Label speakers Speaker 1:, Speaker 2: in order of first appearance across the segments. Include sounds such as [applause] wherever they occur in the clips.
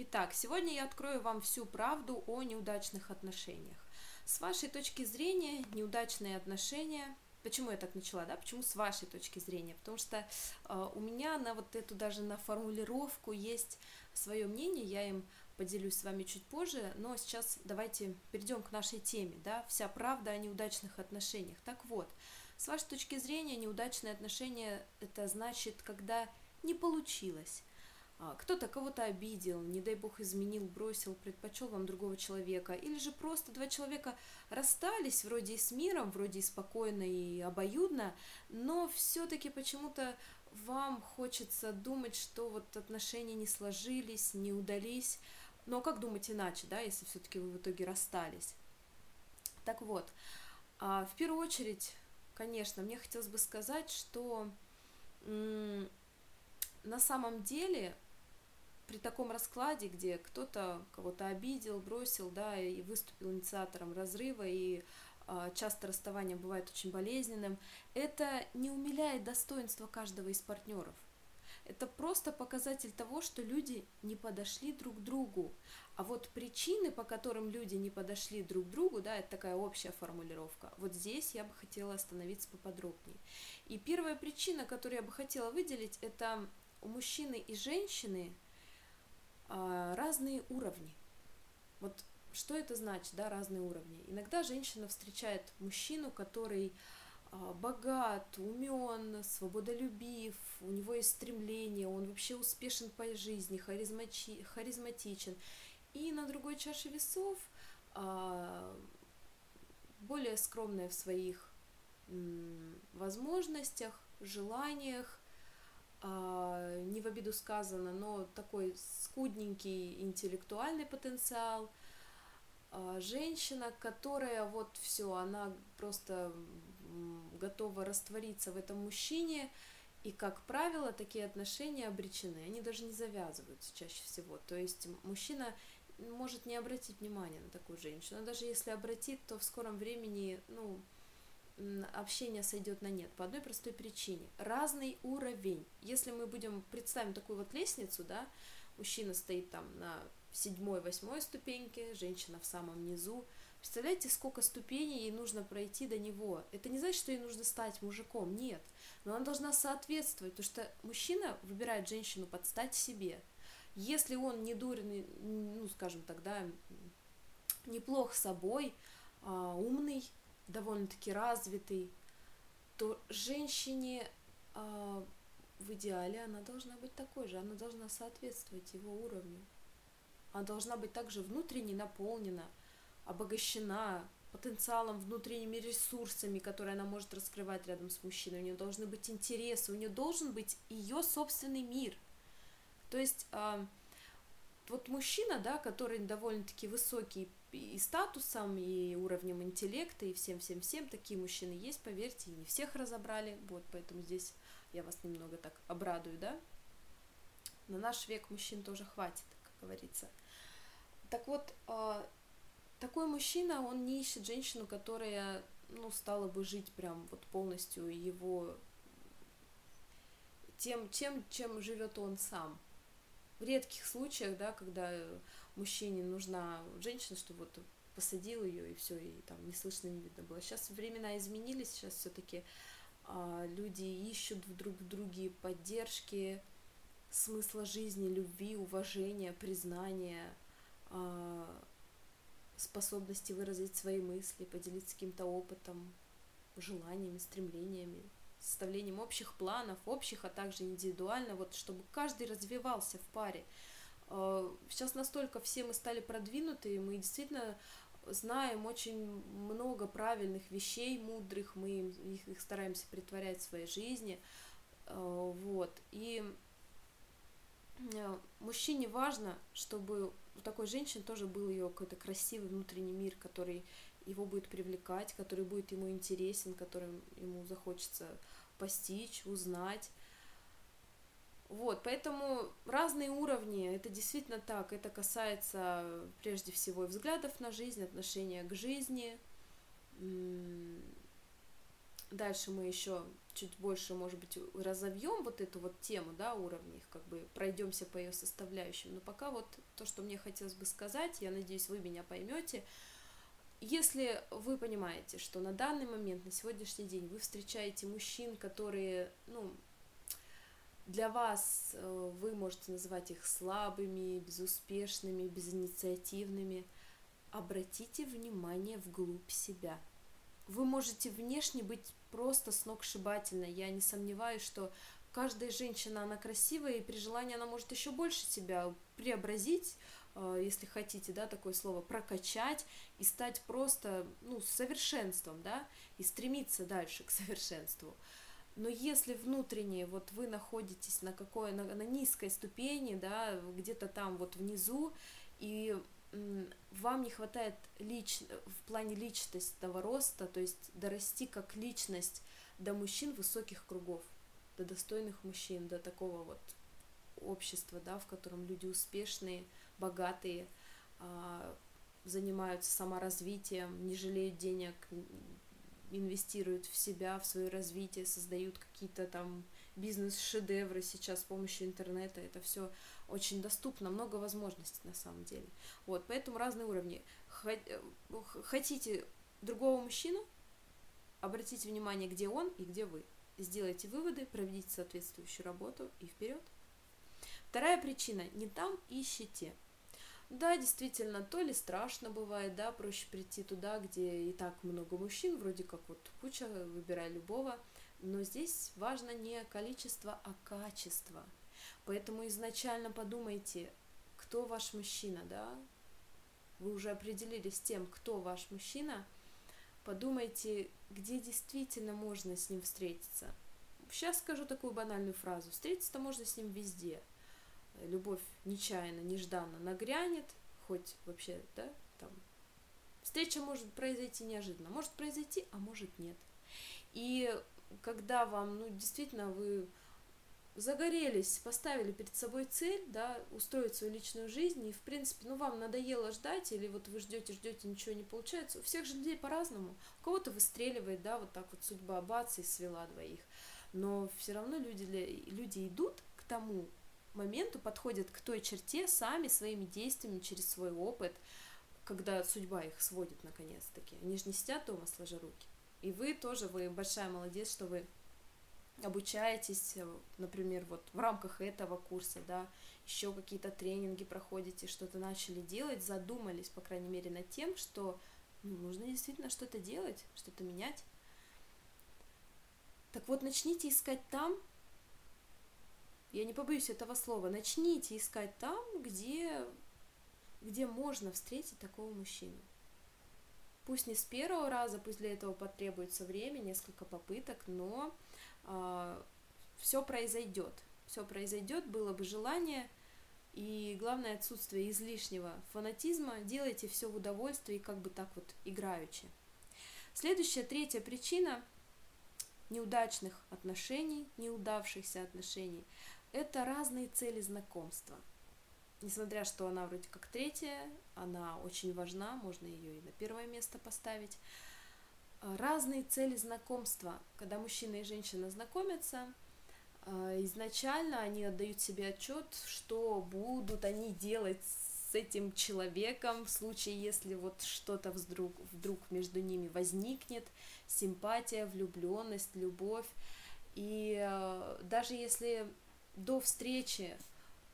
Speaker 1: Итак, сегодня я открою вам всю правду о неудачных отношениях. С вашей точки зрения, неудачные отношения Почему я так начала, да? Почему с вашей точки зрения? Потому что э, у меня на вот эту даже на формулировку есть свое мнение, я им поделюсь с вами чуть позже, но сейчас давайте перейдем к нашей теме, да? Вся правда о неудачных отношениях. Так вот, с вашей точки зрения, неудачные отношения это значит, когда не получилось, кто-то кого-то обидел, не дай бог изменил, бросил, предпочел вам другого человека, или же просто два человека расстались вроде и с миром, вроде и спокойно и обоюдно, но все-таки почему-то вам хочется думать, что вот отношения не сложились, не удались, но как думать иначе, да, если все-таки вы в итоге расстались? Так вот, а, в первую очередь, конечно, мне хотелось бы сказать, что на самом деле при таком раскладе, где кто-то кого-то обидел, бросил, да, и выступил инициатором разрыва, и э, часто расставание бывает очень болезненным, это не умиляет достоинства каждого из партнеров. Это просто показатель того, что люди не подошли друг к другу. А вот причины, по которым люди не подошли друг к другу, да, это такая общая формулировка. Вот здесь я бы хотела остановиться поподробнее. И первая причина, которую я бы хотела выделить, это у мужчины и женщины а, разные уровни. Вот что это значит, да, разные уровни? Иногда женщина встречает мужчину, который а, богат, умен, свободолюбив, у него есть стремление, он вообще успешен по жизни, харизмати, харизматичен. И на другой чаше весов а, более скромная в своих возможностях, желаниях, а, не в обиду сказано, но такой скудненький интеллектуальный потенциал, а, женщина, которая вот все, она просто готова раствориться в этом мужчине, и, как правило, такие отношения обречены, они даже не завязываются чаще всего. То есть мужчина может не обратить внимания на такую женщину, даже если обратит, то в скором времени, ну, общение сойдет на нет по одной простой причине. Разный уровень. Если мы будем представим такую вот лестницу, да, мужчина стоит там на седьмой, восьмой ступеньке, женщина в самом низу. Представляете, сколько ступеней ей нужно пройти до него? Это не значит, что ей нужно стать мужиком, нет. Но она должна соответствовать, потому что мужчина выбирает женщину под стать себе. Если он не дурен, ну, скажем тогда, неплох собой, а, умный, довольно-таки развитый, то женщине э, в идеале она должна быть такой же, она должна соответствовать его уровню. Она должна быть также внутренне наполнена, обогащена потенциалом, внутренними ресурсами, которые она может раскрывать рядом с мужчиной. У нее должны быть интересы, у нее должен быть ее собственный мир. То есть э, вот мужчина, да, который довольно-таки высокий и статусом, и уровнем интеллекта, и всем-всем-всем. Такие мужчины есть, поверьте, и не всех разобрали. Вот, поэтому здесь я вас немного так обрадую, да. На наш век мужчин тоже хватит, как говорится. Так вот, а, такой мужчина, он не ищет женщину, которая, ну, стала бы жить прям вот полностью его тем, тем, чем живет он сам в редких случаях, да, когда мужчине нужна женщина, что вот посадил ее и все, и там не слышно, не видно было. Сейчас времена изменились, сейчас все-таки а, люди ищут друг в друге поддержки, смысла жизни, любви, уважения, признания, а, способности выразить свои мысли, поделиться каким-то опытом, желаниями, стремлениями составлением общих планов, общих, а также индивидуально, вот чтобы каждый развивался в паре. Э, сейчас настолько все мы стали продвинутые, мы действительно знаем очень много правильных вещей, мудрых, мы их, их стараемся притворять в своей жизни, э, вот, и э, мужчине важно, чтобы у такой женщины тоже был ее какой-то красивый внутренний мир, который его будет привлекать, который будет ему интересен, которым ему захочется постичь, узнать. Вот, поэтому разные уровни, это действительно так, это касается прежде всего взглядов на жизнь, отношения к жизни, дальше мы еще чуть больше, может быть, разовьем вот эту вот тему, да, уровней, как бы пройдемся по ее составляющим. Но пока вот то, что мне хотелось бы сказать, я надеюсь, вы меня поймете. Если вы понимаете, что на данный момент, на сегодняшний день вы встречаете мужчин, которые, ну, для вас э, вы можете называть их слабыми, безуспешными, безинициативными, обратите внимание вглубь себя. Вы можете внешне быть просто сногсшибательной. Я не сомневаюсь, что каждая женщина, она красивая, и при желании она может еще больше себя преобразить, если хотите, да, такое слово, прокачать и стать просто, ну, совершенством, да, и стремиться дальше к [laughs] совершенству. Но если внутренне вот вы находитесь на какой на, на низкой ступени, да, где-то там вот внизу, и вам не хватает лич... в плане личностного роста, то есть дорасти как личность до мужчин высоких кругов, до достойных мужчин, до такого вот общества, да, в котором люди успешные, богатые, а, занимаются саморазвитием, не жалеют денег, инвестируют в себя, в свое развитие, создают какие-то там бизнес-шедевры сейчас с помощью интернета. Это все очень доступно, много возможностей на самом деле. Вот, поэтому разные уровни. Хотите другого мужчину, обратите внимание, где он и где вы. Сделайте выводы, проведите соответствующую работу и вперед. Вторая причина. Не там ищите. Да, действительно, то ли страшно бывает, да, проще прийти туда, где и так много мужчин, вроде как вот куча, выбирай любого, но здесь важно не количество, а качество. Поэтому изначально подумайте, кто ваш мужчина, да, вы уже определились с тем, кто ваш мужчина, подумайте, где действительно можно с ним встретиться. Сейчас скажу такую банальную фразу. Встретиться можно с ним везде – любовь нечаянно, нежданно нагрянет, хоть вообще, да, там, встреча может произойти неожиданно, может произойти, а может нет. И когда вам, ну, действительно, вы загорелись, поставили перед собой цель, да, устроить свою личную жизнь, и, в принципе, ну, вам надоело ждать, или вот вы ждете, ждете, ничего не получается, у всех же людей по-разному, у кого-то выстреливает, да, вот так вот судьба бац и свела двоих, но все равно люди, люди идут к тому, моменту подходят к той черте сами своими действиями через свой опыт, когда судьба их сводит наконец-таки. Они же не сидят дома сложа руки. И вы тоже, вы большая молодец, что вы обучаетесь, э, например, вот в рамках этого курса, да, еще какие-то тренинги проходите, что-то начали делать, задумались, по крайней мере, над тем, что ну, нужно действительно что-то делать, что-то менять. Так вот, начните искать там, я не побоюсь этого слова, начните искать там, где, где можно встретить такого мужчину. Пусть не с первого раза, пусть для этого потребуется время, несколько попыток, но э, а, все произойдет. Все произойдет, было бы желание, и главное отсутствие излишнего фанатизма. Делайте все в удовольствии, как бы так вот играючи. Следующая, третья причина неудачных отношений, неудавшихся отношений – это разные цели знакомства. Несмотря, что она вроде как третья, она очень важна, можно ее и на первое место поставить. Разные цели знакомства. Когда мужчина и женщина знакомятся, а, изначально они отдают себе отчет, что будут они делать с этим человеком в случае, если вот что-то вдруг, вдруг между ними возникнет, симпатия, влюбленность, любовь. И а, даже если до встречи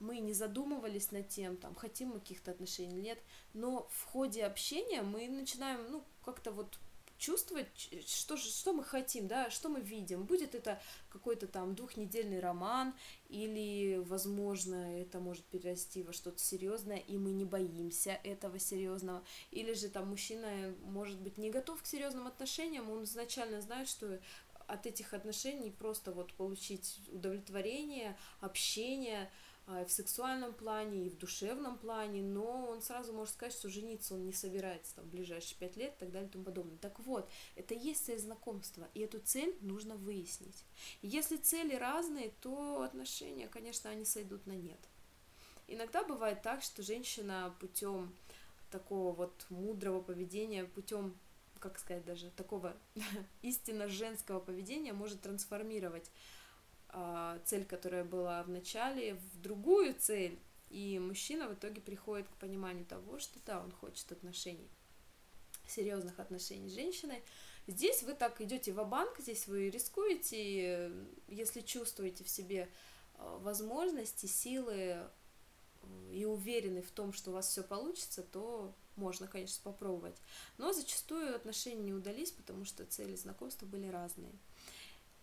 Speaker 1: мы не задумывались над тем, там, хотим мы каких-то отношений или нет, но в ходе общения мы начинаем, ну, как-то вот чувствовать, что, же, что мы хотим, да, что мы видим. Будет это какой-то там двухнедельный роман, или, возможно, это может перерасти во что-то серьезное, и мы не боимся этого серьезного. Или же там мужчина, может быть, не готов к серьезным отношениям, он изначально знает, что от этих отношений просто вот получить удовлетворение, общение а, в сексуальном плане и в душевном плане, но он сразу может сказать, что жениться он не собирается там, в ближайшие пять лет и так далее и тому подобное. Так вот, это и есть цель знакомства, и эту цель нужно выяснить. И если цели разные, то отношения, конечно, они сойдут на нет. Иногда бывает так, что женщина путем такого вот мудрого поведения, путем как сказать даже, такого [laughs] истинно женского поведения может трансформировать э, цель, которая была в начале, в другую цель, и мужчина в итоге приходит к пониманию того, что да, он хочет отношений, серьезных отношений с женщиной. Здесь вы так идете в банк здесь вы рискуете, если чувствуете в себе э, возможности, силы э, и уверены в том, что у вас все получится, то можно, конечно, попробовать. Но зачастую отношения не удались, потому что цели знакомства были разные.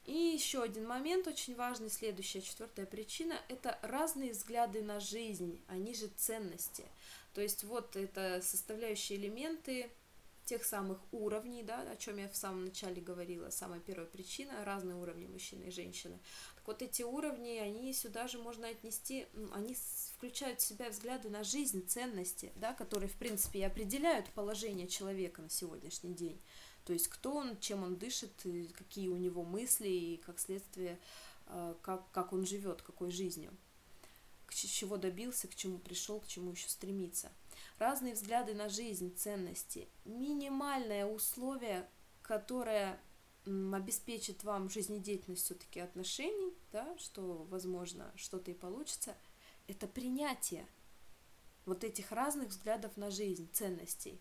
Speaker 1: И еще один момент очень важный, следующая, четвертая причина, это разные взгляды на жизнь, они же ценности. То есть вот это составляющие элементы тех самых уровней, да, о чем я в самом начале говорила, самая первая причина, разные уровни мужчины и женщины. Так вот эти уровни, они сюда же можно отнести, они включают в себя взгляды на жизнь, ценности, да, которые, в принципе, и определяют положение человека на сегодняшний день. То есть кто он, чем он дышит, какие у него мысли и, как следствие, э, как, как он живет, какой жизнью, к чего добился, к чему пришел, к чему еще стремится. Разные взгляды на жизнь, ценности, минимальное условие, которое обеспечит вам жизнедеятельность все-таки отношений, да, что, возможно, что-то и получится, это принятие вот этих разных взглядов на жизнь, ценностей.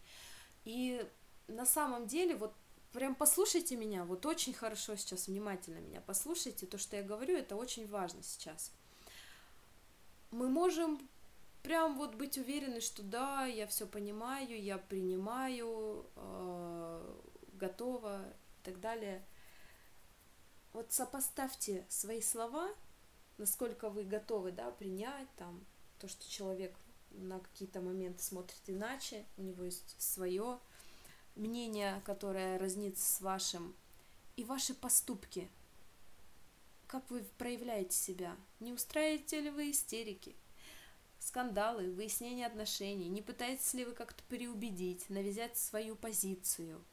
Speaker 1: И на самом деле, вот прям послушайте меня, вот очень хорошо сейчас, внимательно меня послушайте, то, что я говорю, это очень важно сейчас. Мы можем прям вот быть уверены, что да, я все понимаю, я принимаю, э, готова и так далее. Вот сопоставьте свои слова, насколько вы готовы, да, принять там то, что человек на какие-то моменты смотрит иначе, у него есть свое мнение, которое разнится с вашим, и ваши поступки. Как вы проявляете себя? Не устраиваете ли вы истерики? Скандалы, выяснение отношений? Не пытаетесь ли вы как-то переубедить, навязать свою позицию?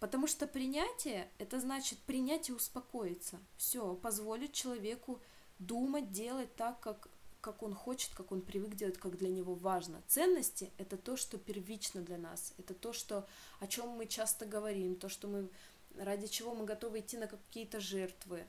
Speaker 1: Потому что принятие – это значит принять и успокоиться. Все, позволить человеку думать, делать так, как как он хочет, как он привык делать, как для него важно. Ценности — это то, что первично для нас, это то, что, о чем мы часто говорим, то, что мы, ради чего мы готовы идти на какие-то жертвы.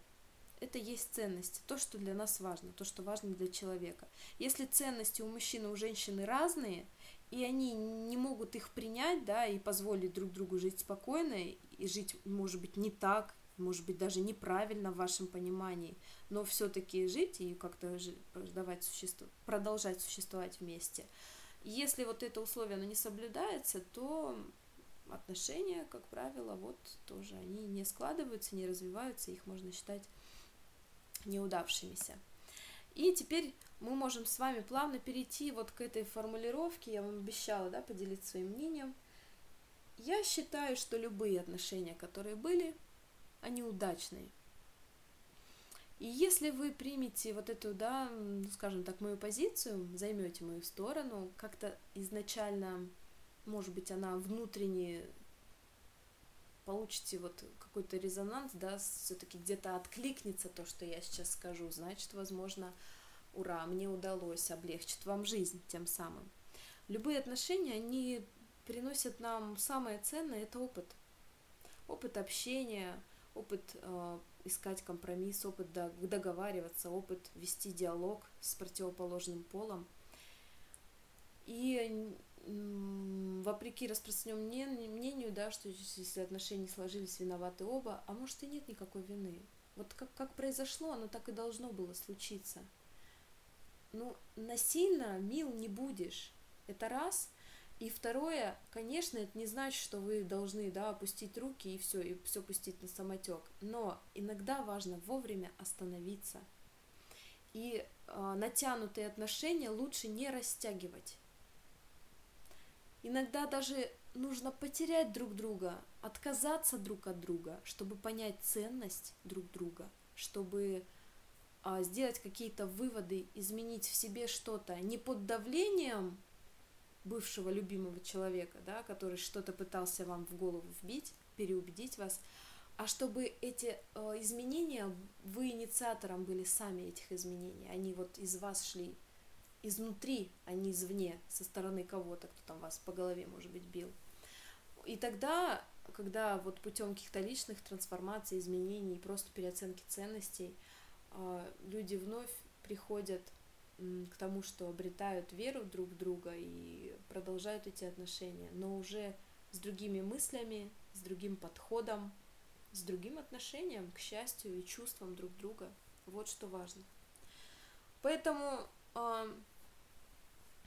Speaker 1: Это есть ценности, то, что для нас важно, то, что важно для человека. Если ценности у мужчины и у женщины разные, и они не могут их принять, да, и позволить друг другу жить спокойно, и жить, может быть, не так, может быть, даже неправильно в вашем понимании, но все-таки жить и как-то давать существ... продолжать существовать вместе. Если вот это условие оно не соблюдается, то отношения, как правило, вот тоже они не складываются, не развиваются, их можно считать неудавшимися. И теперь мы можем с вами плавно перейти вот к этой формулировке, я вам обещала, да, поделиться своим мнением. Я считаю, что любые отношения, которые были, они удачные. И если вы примете вот эту, да, скажем так, мою позицию, займете мою сторону, как-то изначально, может быть, она внутренне получите вот какой-то резонанс, да, все-таки где-то откликнется то, что я сейчас скажу, значит, возможно, ура, мне удалось, облегчить вам жизнь тем самым. Любые отношения, они приносят нам самое ценное, это опыт. Опыт общения, опыт э, искать компромисс, опыт договариваться, опыт вести диалог с противоположным полом. И вопреки распространенному мнению, да, что если отношения сложились, виноваты оба, а может и нет никакой вины. Вот как, как произошло, оно так и должно было случиться. Ну, насильно мил не будешь. Это раз – и второе, конечно, это не значит, что вы должны, да, опустить руки и все, и все пустить на самотек. Но иногда важно вовремя остановиться. И э, натянутые отношения лучше не растягивать. Иногда даже нужно потерять друг друга, отказаться друг от друга, чтобы понять ценность друг друга, чтобы а, сделать какие-то выводы, изменить в себе что-то не под давлением бывшего любимого человека, да, который что-то пытался вам в голову вбить, переубедить вас, а чтобы эти э, изменения, вы инициатором были сами этих изменений, они вот из вас шли изнутри, а не извне, со стороны кого-то, кто там вас по голове, может быть, бил. И тогда, когда вот путем каких-то личных трансформаций, изменений, просто переоценки ценностей, а, люди вновь приходят к тому, что обретают веру друг в друга и продолжают эти отношения, но уже с другими мыслями, с другим подходом, с другим отношением к счастью и чувствам друг друга. Вот что важно. Поэтому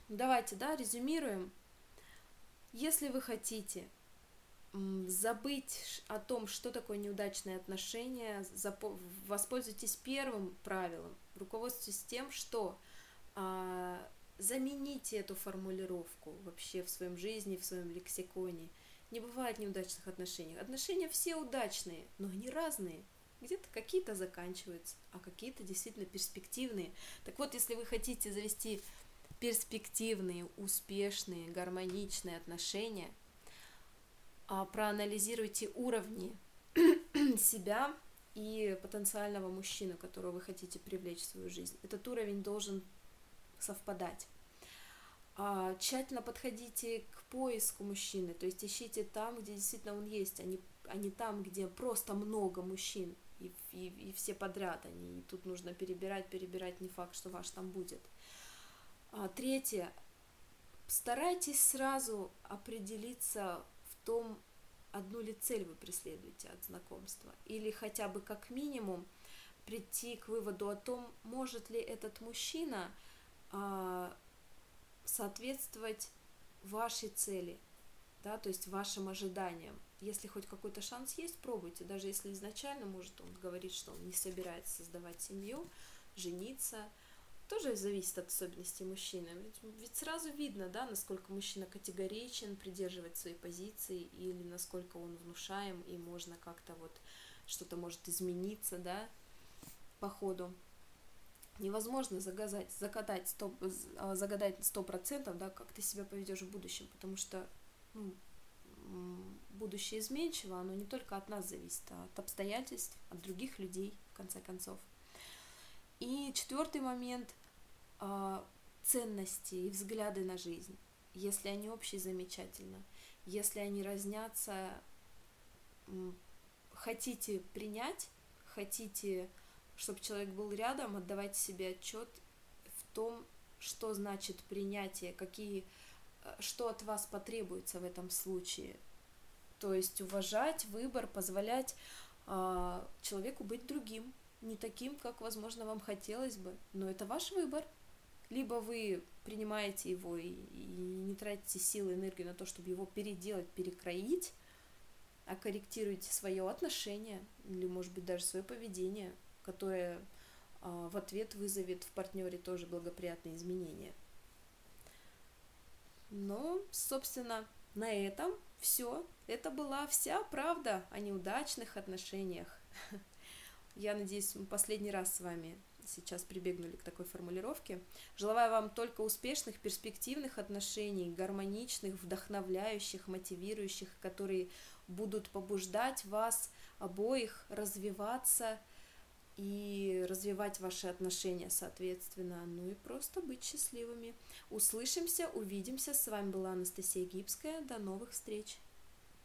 Speaker 1: давайте, да, резюмируем. Если вы хотите забыть о том, что такое неудачные отношения, воспользуйтесь первым правилом, руководствуйтесь тем, что а, замените эту формулировку вообще в своем жизни, в своем лексиконе. Не бывает неудачных отношений. Отношения все удачные, но они разные. Где-то какие-то заканчиваются, а какие-то действительно перспективные. Так вот, если вы хотите завести перспективные, успешные, гармоничные отношения, а, проанализируйте уровни [clears throat] себя и потенциального мужчины, которого вы хотите привлечь в свою жизнь. Этот уровень должен совпадать. А, тщательно подходите к поиску мужчины, то есть ищите там, где действительно он есть, а не, а не там, где просто много мужчин и, и, и все подряд они, и тут нужно перебирать, перебирать, не факт, что ваш там будет. А, третье, старайтесь сразу определиться в том, одну ли цель вы преследуете от знакомства, или хотя бы как минимум прийти к выводу о том, может ли этот мужчина а, соответствовать вашей цели, да, то есть вашим ожиданиям. Если хоть какой-то шанс есть, пробуйте, даже если изначально, может, он говорит, что он не собирается создавать семью, жениться, тоже зависит от особенностей мужчины. Ведь, ведь сразу видно, да, насколько мужчина категоричен, придерживает своей позиции, или насколько он внушаем, и можно как-то вот что-то может измениться, да, по ходу невозможно загадать, загадать сто, а, загадать сто процентов, да, как ты себя поведешь в будущем, потому что ну, будущее изменчиво, оно не только от нас зависит, а от обстоятельств, от других людей, в конце концов. И четвертый момент а, ценности и взгляды на жизнь. Если они общие, замечательно. Если они разнятся, хотите принять, хотите чтобы человек был рядом, отдавать себе отчет в том, что значит принятие, какие, э, что от вас потребуется в этом случае. То есть уважать выбор, позволять э, человеку быть другим, не таким, как, возможно, вам хотелось бы, но это ваш выбор. Либо вы принимаете его и, и не тратите силы, энергию на то, чтобы его переделать, перекроить, а корректируете свое отношение или, может быть, даже свое поведение которое а, в ответ вызовет в партнере тоже благоприятные изменения. Но, собственно, на этом все. Это была вся правда о неудачных отношениях. [laughs] Я надеюсь, мы последний раз с вами сейчас прибегнули к такой формулировке. Желаю вам только успешных, перспективных отношений, гармоничных, вдохновляющих, мотивирующих, которые будут побуждать вас обоих развиваться – и развивать ваши отношения соответственно, ну и просто быть счастливыми. Услышимся, увидимся. С вами была Анастасия Гибская. До новых встреч!